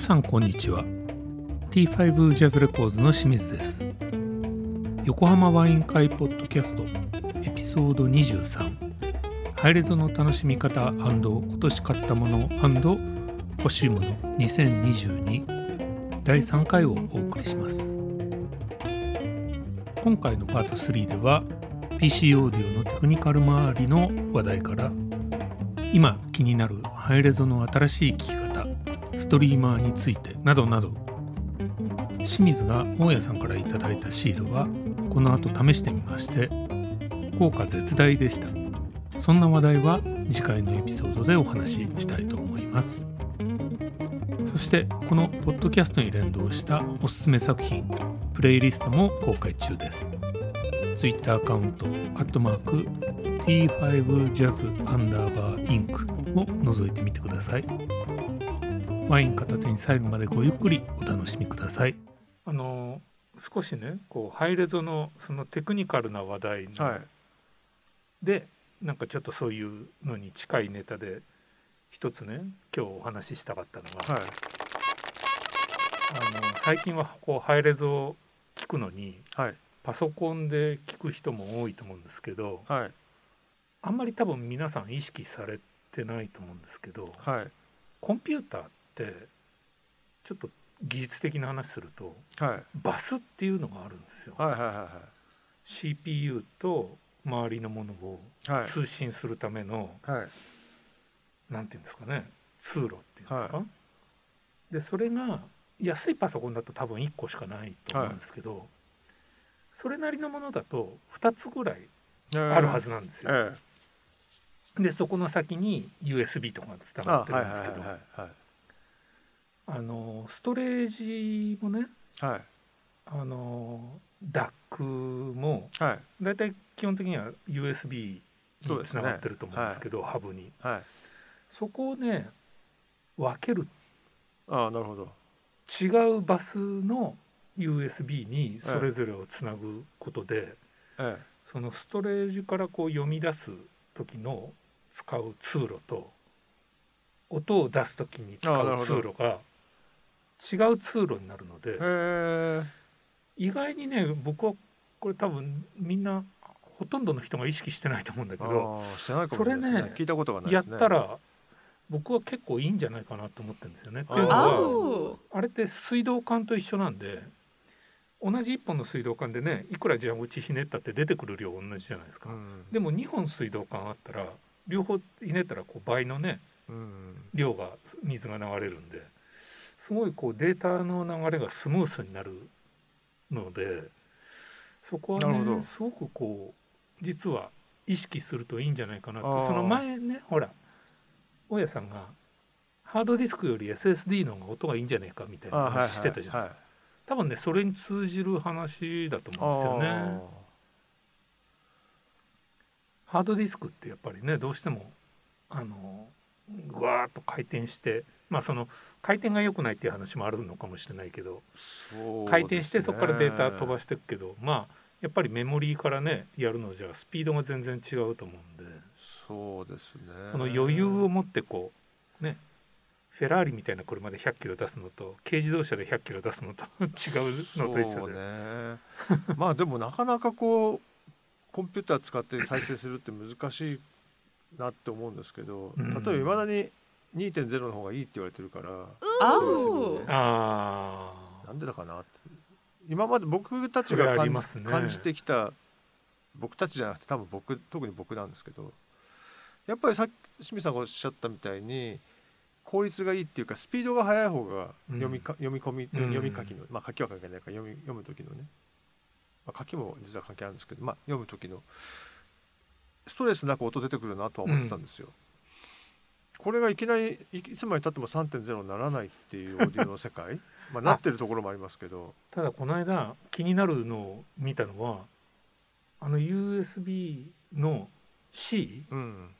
皆さんこんにちは。T5 ジャズレコーズの清水です。横浜ワイン会ポッドキャストエピソード23ハイレゾの楽しみ方今年買ったもの欲しいもの2022第3回をお送りします。今回のパート3では PC オーディオのテクニカル周りの話題から今気になるハイレゾの新しい聞き方ストリーマーについてなどなど。清水が大家さんから頂いたシールはこの後試してみまして効果絶大でした。そんな話題は次回のエピソードでお話ししたいと思います。そしてこのポッドキャストに連動したおすすめ作品プレイリストも公開中です。Twitter アカウント、T5Jazz アンダーバーインクを覗いてみてください。ワイン片手に最後までごゆっくりお楽しみください。あの少しねこうハイレゾのそのテクニカルな話題の、はい、でなんかちょっとそういうのに近いネタで一つね今日お話ししたかったのが、はい、あの最近はこうハイレゾを聞くのに、はい、パソコンで聞く人も多いと思うんですけど、はい、あんまり多分皆さん意識されてないと思うんですけど、はい、コンピューターってちょっと技術的な話すると、はい、バスっていうのがあるんですよ。はいはいはいはい、CPU と周りのものを通信するための、はい、なんていうんですかね通路っていうんですか、はい、でそれが安いパソコンだと多分1個しかないと思うんですけど、それなりのものだと2つぐらいあるはずなんですよ。ええ、でそこの先に USB とかが伝わってるんですけどあのストレージもね、はい、あの DAC も、はい、だいたい基本的には USB につながってると思うんですけど、ねはい、ハブに、はい、そこをね分ける。あなるほど。違うバスの USB にそれぞれをつなぐことで、ええ、そのストレージからこう読み出す時の使う通路と音を出す時に使う通路が違う通路になるので意外にね僕はこれ多分みんなほとんどの人が意識してないと思うんだけどそれね聞いたことがない、ね、やったら僕は結構いいんじゃないかなと思ってるんですよね。っていうのはあれって水道管と一緒なんで同じ1本の水道管でねいくら蛇口ひねったって出てくる量同じじゃないですか、うん、でも2本水道管あったら両方ひねったらこう倍のね、うん、量が水が流れるんですごいこうデータの流れがスムースになるのでそこはねすごくこう実は意識するといいんじゃないかなってその前ねほら大家さんがハードディスクより SSD の方が音がいいんじゃないかみたいな話してたじゃないですか。多分ねそれに通じる話だと思うんですよね。ハードディスクってやっぱりねどうしてもあのぐわーっと回転してまあその回転が良くないっていう話もあるのかもしれないけど、ね、回転してそこからデータ飛ばしていくけどまあやっぱりメモリーからねやるのじゃスピードが全然違うと思うんで。そうですね。その余裕を持ってこうねフェラーリみたいな車で100キロ出すのと軽自動車で100キロ出すのと 違うのと一緒で、ね、まあでもなかなかこうコンピューター使って再生するって難しいなって思うんですけど、例えばいまだに2.0の方がいいって言われてるから、あなんでだかなって。今まで僕たちが感じ,、感じてきた僕たちじゃなくて多分僕特に僕なんですけど。やっぱりさっき清水さんがおっしゃったみたいに効率がいいっていうかスピードが速い方が読みか、うん、読み込み、読み書きのまあ書きは書けないから読み読む時のね、まあ、書きも実は関係あるんですけど、まあ、読む時の。ストレスなく音出てくるなとは思ってたんですよ。うん、これがいきなりいつまでたっても3.0にならないっていうオーディオの世界。まあなってるところもありますけど。ただこの間気になるのを見たのはあの USB の C、うん、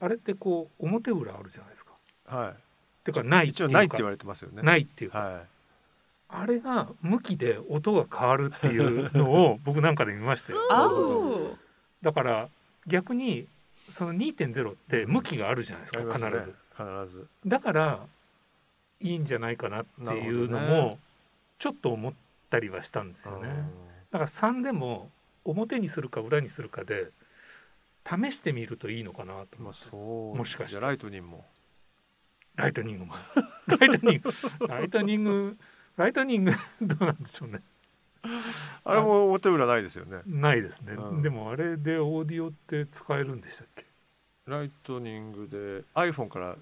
あれってこう表裏あるじゃないですか。はい、てかない一応ないって言われてますよね。ないっていうか、はい、あれが向きで音が変わるっていうのを僕なんかで見ましたよ。だから逆にその2.0って向きがあるじゃないですか、必ず、必ず。だからいいんじゃないかなっていうのもちょっと思ったりはしたんですよね。だから3でも表にするか裏にするかで試してみるといいのかなと思って、まあ、もしかして。ライトニングも。ライトニングも。ライトニング。ライトニングライトニングどうなんでしょうね あれも表裏ないですよね。ないですね、うん、でもあれでオーディオって使えるんでしたっけ？ライトニングで iPhone から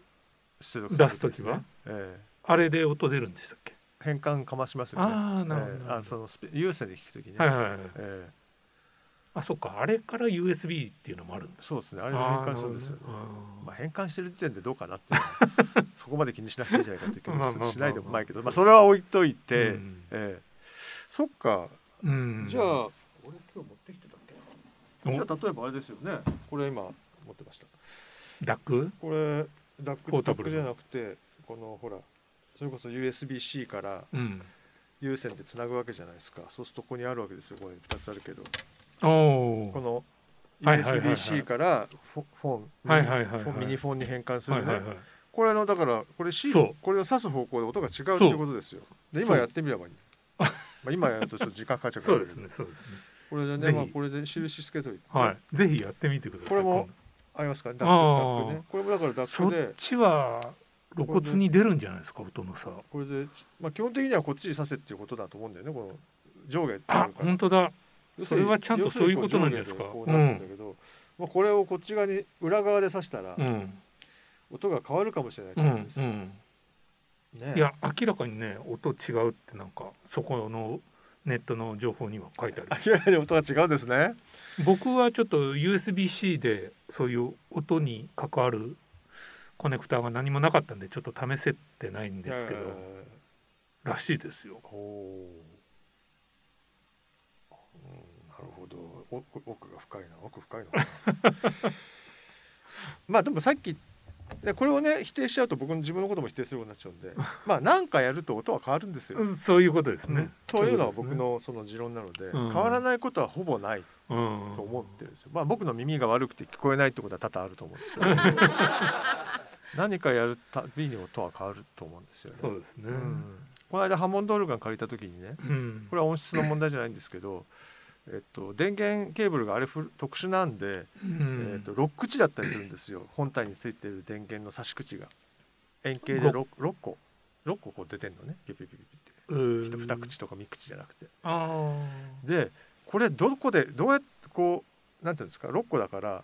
出力、ね、出す時は、ええ、あれで音出るんでしたっけ？変換かましますよね。ああなるほど、えー、あその有線で聞く時に、はいはいはい、えーあそっか。あれから USB っていうのもあるんですそうですね。あれ変換するんですよ。ね。まあ、変換してる時点でどうかなって そこまで気にしなくていいんじゃないかって気もしないでもないけど、まあ、それは置いといて、うん、えー、そっか、うん、じゃあ俺今日持ってきてたっけな。じゃあ例えばあれですよね。これ今持ってました。ダック？これダックダックじゃなくてこのほらそれこそ USB-C から有線でつなぐわけじゃないですか、そうするとここにあるわけですよ。これ2つあるけど。この USB-C からフォンミニフォンに変換するね。これのだからこれ C これを指す方向で音が違うっていうことですよ。で今やってみればいいまあ今やるとちょっと時間かかっちゃうからそうですねそうですね。これでねまあこれで印つけといて。はい。ぜひやってみてください。これもありますか？ダックダックね。これもだからダックで。そっちは露骨に出るんじゃないですか音のさこれでまあ基本的にはこっちに刺せっていうことだと思うんだよねこの上下あ本当だ。それはちゃんとそういうことなんですか？こうなるんだけど、まあこれをこっち側に裏側で刺したら、音が変わるかもしれない感じです。ね、いや明らかにね音違うってなんかそこのネットの情報には書いてある。明らかに音が違うんですね。僕はちょっと USB-C でそういう音に関わるコネクターが何もなかったんでちょっと試せてないんですけど、らしいですよ。奥が深いな奥深いな まあでもさっきこれをね否定しちゃうと僕の自分のことも否定することになっちゃうんで まあ何かやると音は変わるんですよ。そういうことですね。うん、というのは僕のその持論なので、変わらないことはほぼないと思ってるんですよ。まあ僕の耳が悪くて聞こえないってことは多々あると思うんですけど、何かやるたびに音は変わると思うんですよね。そうですね。うん、この間ハモンドオルガン借りた時にね、これは音質の問題じゃないんですけど。えっと、電源ケーブルがあれ特殊なんで、うん、えっと、6口だったりするんですよ。本体についてる電源の差し口が。円形で 6, 6個。6個こう出てんのね。ピピピピピって。2口とか3口じゃなくて。でこれどこでどうやってこうなんていうんですか6個だから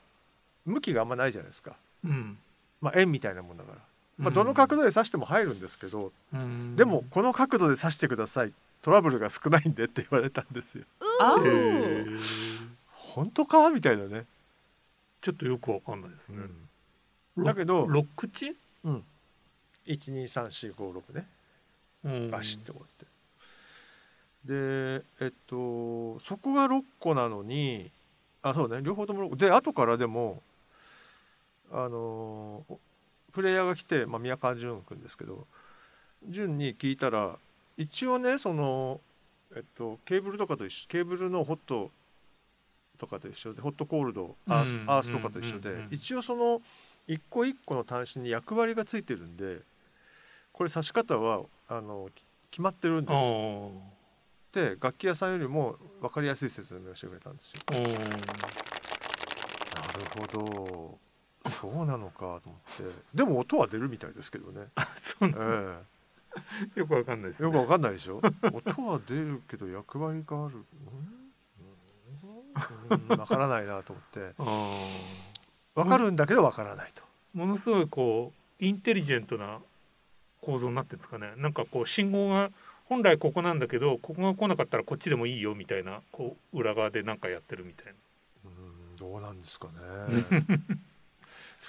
向きがあんまないじゃないですか、うん、まあ円みたいなもんだから、まあ、どの角度で刺しても入るんですけど、うん、でもこの角度で刺してくださいトラブルが少ないんでって言われたんですよ。本当か？みたいなね。ちょっとよくわかんないですね。うん、だけど六口？うん。一二三四五六ね。バシッてこうやって。でえっとそこが6個なのにあそうね両方とも6個で後からでもあのプレイヤーが来て、まあ、宮川淳君ですけど淳に聞いたら一応ねそのえっとケーブルとかと一緒ケーブルのホットとかと一緒でホットコールドアース,、アースとかと一緒で、一応その一個一個の端子に役割がついてるんでこれ刺し方はあの決まってるんです。で楽器屋さんよりも分かりやすい説明をしてくれたんですよ。なるほど。そうなのかと思って。でも音は出るみたいですけどね。そうなん、ええ よくわかんないです、ね、よくわかんないでしょ？音は出るけど役割がある。わからないなと思って。わかるんだけどわからないと。ものすごいこうインテリジェントな構造になってるんですかね。なんかこう信号が本来ここなんだけどここが来なかったらこっちでもいいよみたいなこう裏側で何かやってるみたいな。うん。どうなんですかね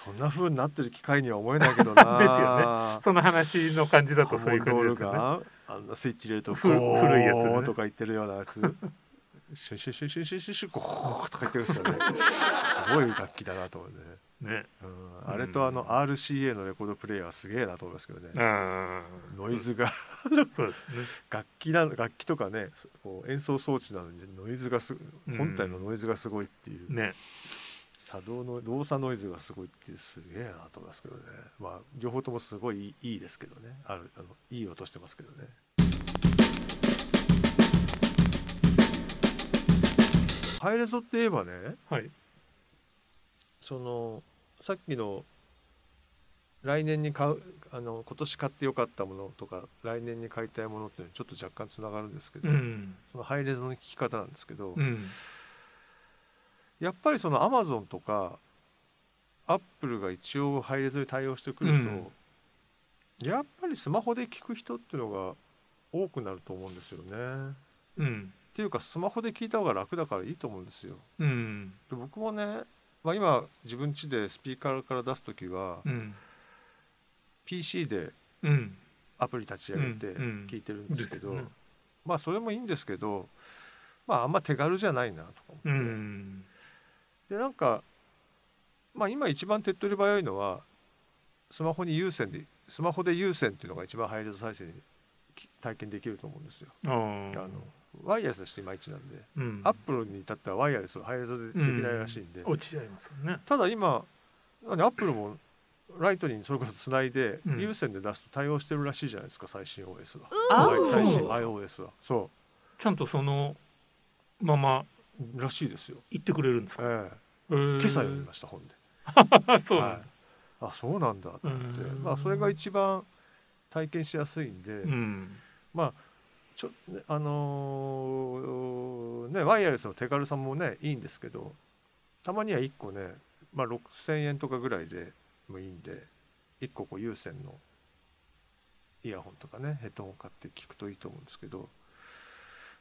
そんな風になってる機械には思えないけどな。ですよね。その話の感じだとそういう感じですよね。あんなスイッチ入れると古いやつ、ね、とか言ってるようなやつ。シュシュシュシュシュシュシュゴーとか言ってるんですよねすごい楽器だなと思ってね、うん、あれとあの RCA のレコードプレーヤーはすげえなと思いますけどね、ノイズが楽器な楽器とかねこう演奏装置なのにノイズがす本体のノイズがすごいっていう、ね作動の動作ノイズがすごいってすげえなと思いますけどね。まあ両方ともすごいいいですけどね。あるあのいい音してますけどね。ハイレゾって言えばね、はい、そのさっきの来年に買うあの今年買ってよかったものとか来年に買いたいものってちょっと若干つながるんですけど、うん、そのハイレゾの聞き方なんですけど、うん、やっぱりそのアマゾンとかアップルが一応ハイレゾに対応してくると、うん、やっぱりスマホで聞く人っていうのが多くなると思うんですよね。うん、っていうかスマホで聞いた方が楽だからいいと思うんですよ。うん、で僕もね、まあ、今自分家でスピーカーから出す時は、うん、PC でアプリ立ち上げて聞いてるんですけど、まあそれもいいんですけどまああんま手軽じゃないなとか思って、でなんかまあ今一番手っ取り早いのはスマホに有線でスマホで有線っていうのが一番ハイレゾ再生に体験できると思うんですよ。あのワイヤレスだしいまいちなんで、うん、アップルに至ってはワイヤレスハイレゾでできないらしいんで、うん、落ちちゃいますよね。ただ今アップルもライトにそれこそつないで、うん、有線で出すと対応してるらしいじゃないですか最新 OS は。最新 iOS は。そう。ちゃんとそのままらしいですよ。言ってくれるんですか、ええ。ー、今朝読みました本で。そうなん、はい、あそうなんだってまあそれが一番体験しやすいんで、うん、まあちょあのー、ねワイヤレスの手軽さもねいいんですけどたまには1個ね、まあ、6,000円とかぐらいでもいいんで1個こう有線のイヤホンとかねヘッドホン買って聞くといいと思うんですけど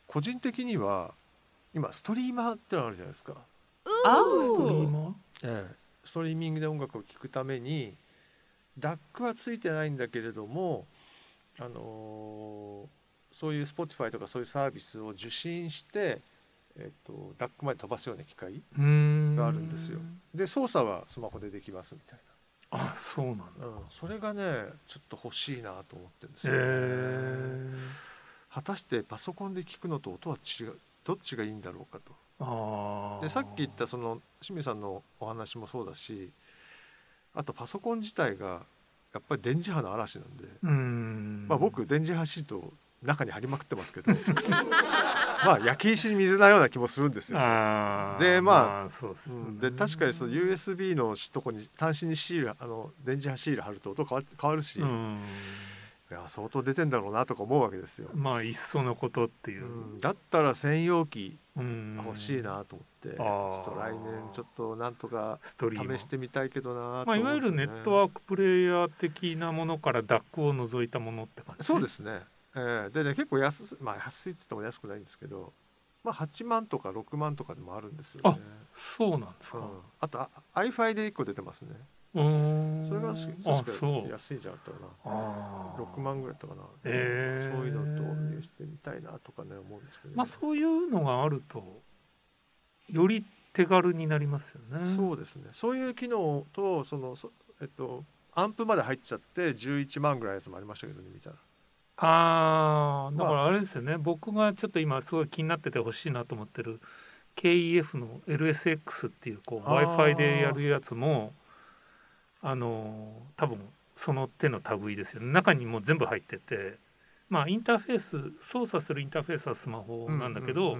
個人的には今ストリーマーってのあるじゃないですか。あストリーマー、ええ、ストリーミングで音楽を聴くために DAC はついてないんだけれども、あのー、そういう Spotify とかそういうサービスを受信して、えっと、DAC まで飛ばすような機械があるんですよ。で操作はスマホでできますみたいな。あそうなんだ、うん、それがねちょっと欲しいなと思ってるんですよ、ね、果たしてパソコンで聞くのと音は違う？どっちがいいんだろうかと。でさっき言ったその清水さんのお話もそうだしあとパソコン自体がやっぱり電磁波の嵐なんでん。まあ僕電磁波シート中に貼りまくってますけど まあ焼き石に水なような気もするんですよ。でまあ、そうで、確かにその USB のとこに端子にシールあの電磁波シール貼ると音変わ変わるし。いや相当出てんだろうなとか思うわけですよ。まあいっそのことっていう、うん、だったら専用機欲しいなと思って、ちょっと来年ちょっとなんとか試してみたいけどな、ね、まあいわゆるネットワークプレイヤー的なものから DAC を除いたものって感じ、ね、そうですね。えー、でね結構安まあ安いっつっても安くないんですけど、まあ、8万とか6万とかでもあるんですよね。そうなんですか、うん、あと iFi で1個出てますね。うん。それが確かに安いじゃんったかな。6万ぐらいだったかな、えー、そういうのと入してみたいなとかね思うんですけど、ね、まあそういうのがあるとより手軽になりますよね。そうですね。そういう機能とそのえっとアンプまで入っちゃって11万ぐらいのやつもありましたけどね見たら。ああだからあれですよね、まあ、僕がちょっと今すごい気になっててほしいなと思ってる KEF の LSX っていうこう w i f i でやるやつもあの多分その手の類ですよね。中にも全部入ってて。まあインターフェース操作するインターフェースはスマホなんだけど、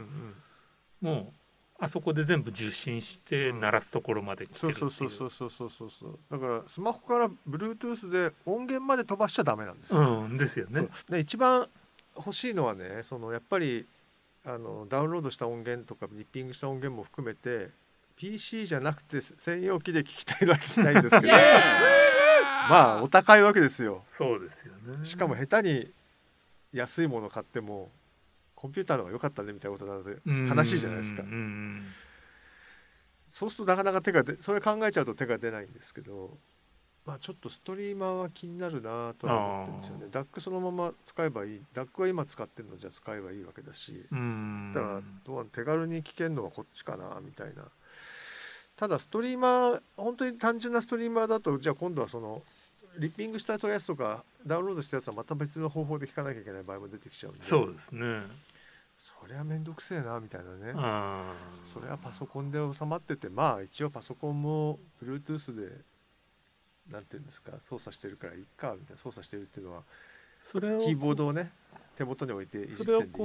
もうあそこで全部受信して鳴らすところまで来てるっていう、そうそうそうそうそうそう。だからスマホから Bluetooth で音源まで飛ばしちゃダメなんですよ、うん、ですよね。で一番欲しいのはねそのやっぱりあのダウンロードした音源とかリッピングした音源も含めて PC じゃなくて専用機で聞きたいのは聞きたいんですけど。まあお高いわけですよ。そうですよね。しかも下手に安いもの買ってもコンピューターの方が良かったねみたいなことなので悲しいじゃないですか。そうするとなかなか手がそれ考えちゃうと手が出ないんですけど、まあ、ちょっとストリーマーは気になるなと思ってるんですよね。ダックそのまま使えばいい。ダックは今使ってるのじゃ使えばいいわけだし。だからどう手軽に聞けるのはこっちかなみたいな。ただストリーマー本当に単純なストリーマーだとじゃあ今度はそのリッピングしたやつとかダウンロードしたやつはまた別の方法で聞かなきゃいけない場合も出てきちゃうんで。そうですね。それは面倒くせえなみたいなね。それはパソコンで収まっててまあ一応パソコンも Bluetooth でなんていうんですか操作してるからいいかみたいな操作してるっていうのはそれをキーボードをね手元に置いていじってんでいいかって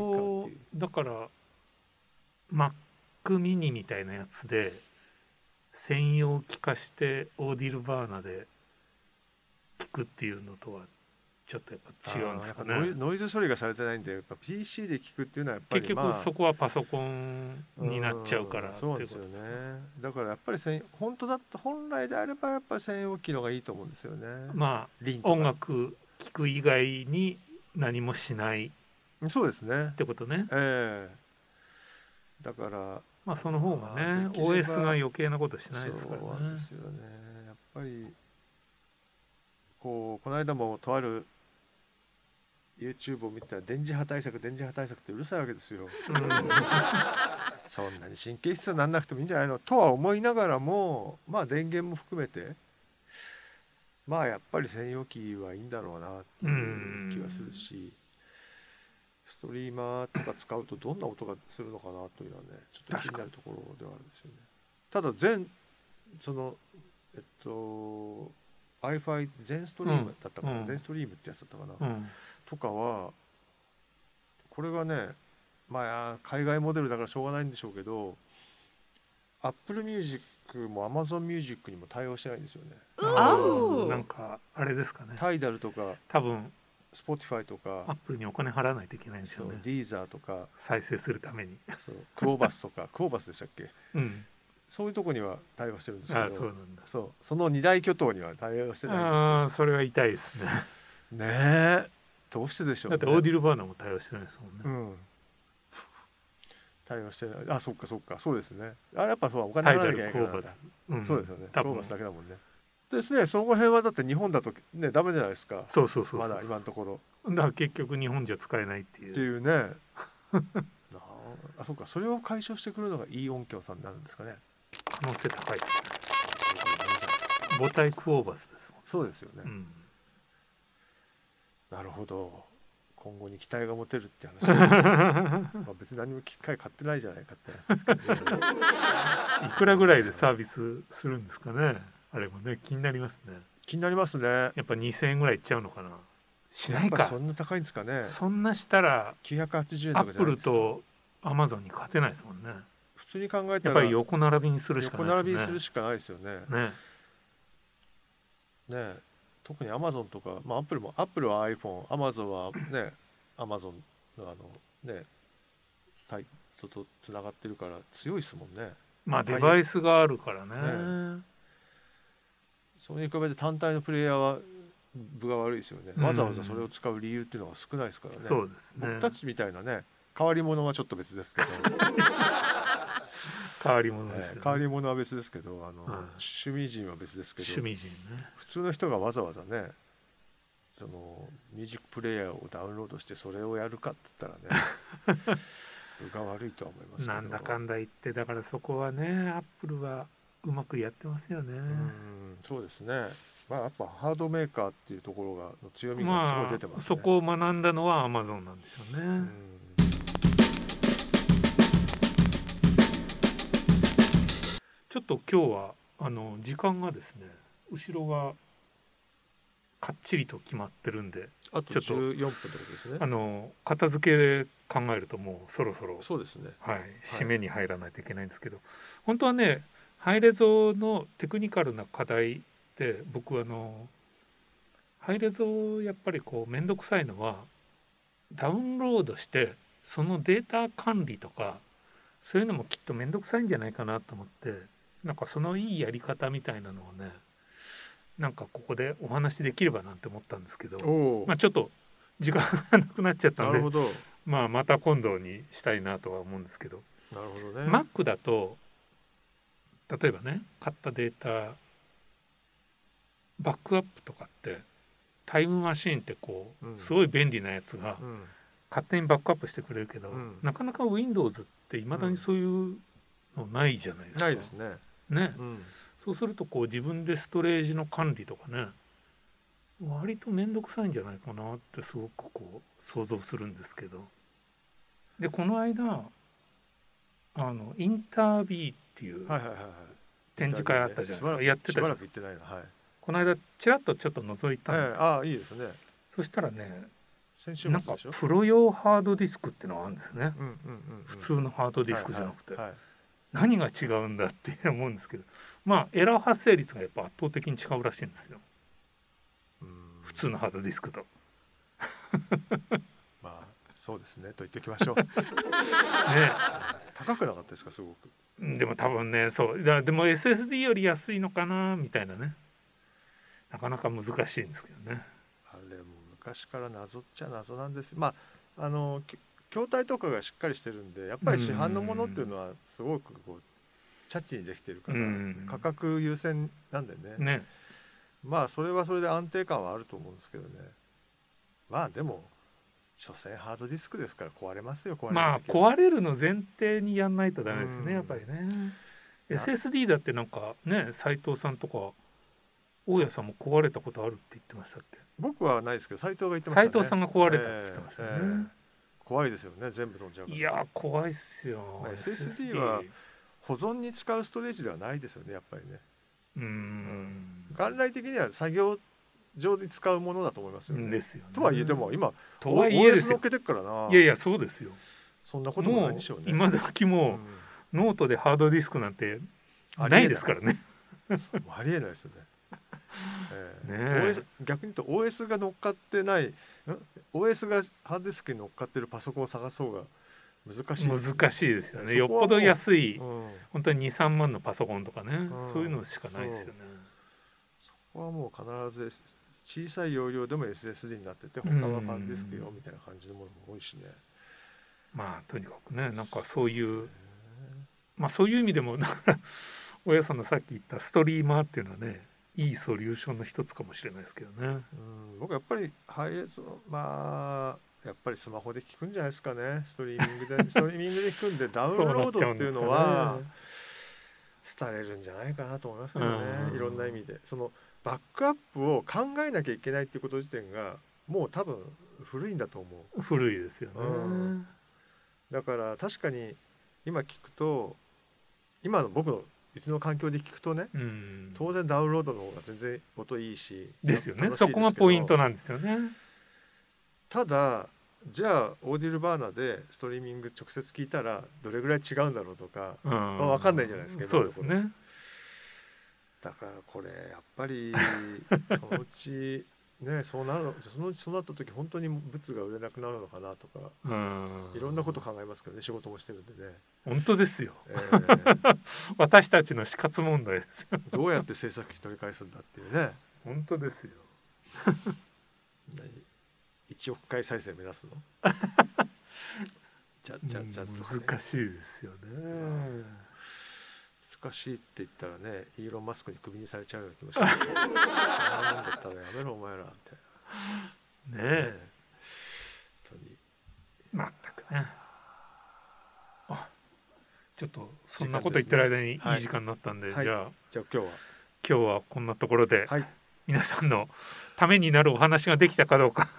いうだから Mac mini みたいなやつで専用機化してオーディルバーナで聞くっていうのとはちょっとやっぱ違うんですかね。ノイズ処理がされてないんでやっぱ PC で聞くっていうのはやっぱり、結局そこはパソコンになっちゃうからそうですよね。だからやっぱり本当だった本来であればやっぱり専用機能がいいと思うんですよね。まあ音楽聴く以外に何もしないそうですね。ってことね。ええ。ー、だからまあその方がね OS が余計なことしないですからねそうですよねやっぱりこうこの間もとある YouTube を見たら電磁波対策電磁波対策ってうるさいわけですよ。そんなに神経質にならなくてもいいんじゃないのとは思いながらもまあ電源も含めてまあやっぱり専用機はいいんだろうなっていう気がするし。ストリーマーとか使うとどんな音がするのかなというのはねちょっと気になるところではあるんですよね。ただ全そのえっと iFi 全ストリームだったかな、うん、全ストリームってやつだったかな、うん、とかはこれがねまあ海外モデルだからしょうがないんでしょうけど Apple Music も Amazon Music にも対応してないんですよね。なんかあれですかね。タイダルとか。多分 Spotify とかアップルにお金払わないといけないんですよね。ディーザーとか再生するために。そうクオーバスとかクオーバスでしたっけ？うん。そういうとこには対応してるんですけど、そうなんだ。そうその二大巨頭には対応してないんですよ。ああそれは痛いですね。ねえ。どうしてでしょう、ね、だってオーディルバーナーも対応してないですもんね、うん、対応してないあそっかそっかそうですねあれやっぱそうお金払わなきゃいけないから、うん、そうですよねクローバスだけだもんねですねその辺はだって日本だとねダメじゃないですか。そうそうそうまだ今のところ。だから結局日本じゃ使えないっていう。っていうね。あそっか。それを解消してくるのがいい音響さんになるんですかね。可能性高い。ですね母体クオーバスですもん。そうですよね、うん。なるほど。今後に期待が持てるって話 まあ別に何も機械買ってないじゃないかって話ですけど、ね、いくらぐらいでサービスするんですかねあれもね気になりますね。気になりますね。やっぱ2000円ぐらいいっちゃうのかな。しないか。そんな高いんですかね。そんなしたら980円アップルとアマゾンに勝てないですもんね。普通に考えたらやっぱり横並びにするしかないですね。横並びにするしかないですよね。ね。ね。特にアマゾンとか、まあ、アップルもアップルは iPhone アマゾンはねアマゾンのあのねサイトとつながってるから強いですもんね。まあデバイスがあるからね、ね、それに比べて単体のプレイヤーは分が悪いですよね、わざわざそれを使う理由っていうのが少ないですからね。そうですね。僕たちみたいなね変わり者はちょっと別ですけど。変わり者です、ね、変わり者は別ですけどあの、うん、趣味人は別ですけど。趣味人ね。普通の人がわざわざねそのミュージックプレーヤーをダウンロードしてそれをやるかっつったらね が悪いとは思いますなんだかんだ言ってだからそこはねアップルはうまくやってますよね。うんそうですね。まあやっぱハードメーカーっていうところが強みがすごい出てます、ね。まあ、そこを学んだのはアマゾンなんでしょうね、うん。ちょっと今日はあの時間がですね後ろがかっちりと決まってるんであと14分ってことですね。あの片付けで考えるともうそろそろそうですね。はい締めに入らないといけないんですけど、はい、本当はねハイレゾのテクニカルな課題って僕はあのハイレゾやっぱりこう面倒くさいのはダウンロードしてそのデータ管理とかそういうのもきっと面倒くさいんじゃないかなと思ってなんかそのいいやり方みたいなのをねなんかここでお話できればなんて思ったんですけど、まあ、ちょっと時間がなくなっちゃったんでまあ、また今度にしたいなとは思うんですけど。なるほど、ね、Mac だと例えばね買ったデータバックアップとかってタイムマシーンってこう、すごい便利なやつが勝手にバックアップしてくれるけど、うん、なかなか Windows っていまだにそういうのないじゃないですか。ないですね。ね、うん、そうするとこう自分でストレージの管理とかね割と面倒くさいんじゃないかなってすごくこう想像するんですけど。でこの間あのインタービーっていう展示会あったじゃないですか、やってたじゃないこの間ちらっとちょっと覗いたんです、えー、ああいいですね。そしたらねなんかプロ用ハードディスクっていうのがあるんですね、普通のハードディスクじゃなくて、はいはい、何が違うんだって思うんですけど。まあエラー発生率がやっぱ圧倒的に違うらしいんですよ。普通のハードディスクと。まあそうですね。と言っておきましょう。ね高くなかったですかすごく。でも多分ねそう。だでも SSD より安いのかなみたいなね。なかなか難しいんですけどね。あれも昔から謎っちゃ謎なんです。まああの筐体とかがしっかりしてるんでやっぱり市販のものっていうのはすごくこうチャッチにできてるから、価格優先なんでね。ね。まあそれはそれで安定感はあると思うんですけどね。まあでも所詮ハードディスクですから壊れますよ壊れまあ壊れるの前提にやんないとダメですね、やっぱりね。SSD だってなんかね斎藤さんとか大家さんも壊れたことあるって言ってましたっけ？僕はないですけど斎藤が言ってましたね。斎藤さんが壊れたって言ってましたね、えーえー、怖いですよね全部飛んじゃういや怖いっすよ、まあ、SSD は保存に使うストレージではないですよねやっぱりね。うん。元来的には作業上で使うものだと思いますよね。ですよ、ね、とはいえでも今とはいえ OS 乗っけてるからな。いやいやそうですよ。そんなこともないでしょうね。今時もう、ノートでハードディスクなんてない。ですからね。ありえないですよね。えー、ね OS 逆に言うと OS が乗っかってない OS がハードディスクに乗っかってるパソコンを探そうが難しい難しいですよね。よっぽど安い、うん、本当に23万のパソコンとかね、うん、そういうのしかないですよね。そこはもう必ず小さい容量でも SSD になってて他はファンディスクよみたいな感じのものも多いしね。まあとにかくねなんかそういうまあそういう意味でも 大家さんのさっき言ったストリーマーっていうのはねいいソリューションの一つかもしれないですけどね。うん。僕やっぱりハイエゾまあやっぱりスマホで聞くんじゃないですかね。ストリーミングで ストリーミングで聞くんでダウンロードっていうのは廃れるんじゃないかなと思いますけどね。いろんな意味で。そのバックアップを考えなきゃいけないっていうこと自体がもう多分古いんだと思う。古いですよね、うん、だから確かに今聞くと今の僕のうちの環境で聞くとね、うん、当然ダウンロードの方が全然音いいしですよね。そこがポイントなんですよね。ただじゃあオーディルバーナでストリーミング直接聞いたらどれぐらい違うんだろうとか、うん。まあ、分かんないじゃないですかそうですねだからこれやっぱり そのうちねそうなるそのそうなった時本当に物が売れなくなるのかなとかいろんなこと考えますけどね仕事もしてるんでね。本当ですよ、えー、私たちの死活問題です。よ どうやって制作費取り返すんだっていうね。本当ですよ。1億回再生目指すの？じゃじゃじゃ、ね、難しいですよね難しいって言ったらねイーロン・マスクにクビにされちゃうような気もしますなんだったらやめろお前らみたいなねえ。本当に。まったくね。あちょっとそんなこと言ってる間にいい時間になったんで、はい、じゃあ。じゃあ今日は。今日はこんなところで、はい、皆さんのためになるお話ができたかどうか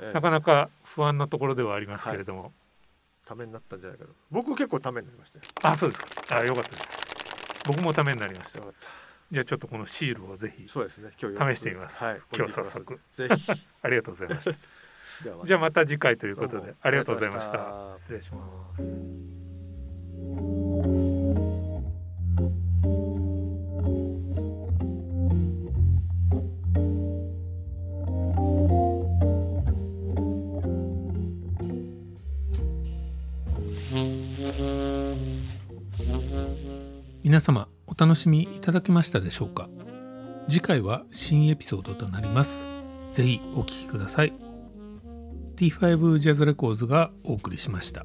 ええ、なかなか不安なところではありますけれども、はい、ためになったんじゃないかと。僕結構ためになりましたよ。あそうですか。あよかったです僕もためになりました。じゃあちょっとこのシールをぜひ試してみます、はい、今日早速。ぜひ。ありがとうございました。じゃあまた次回ということでありがとうございました。失礼しますお楽しみいただけましたでしょうか？次回は新エピソードとなります。ぜひお聴きください。T5 ジャズレコーズがお送りしました。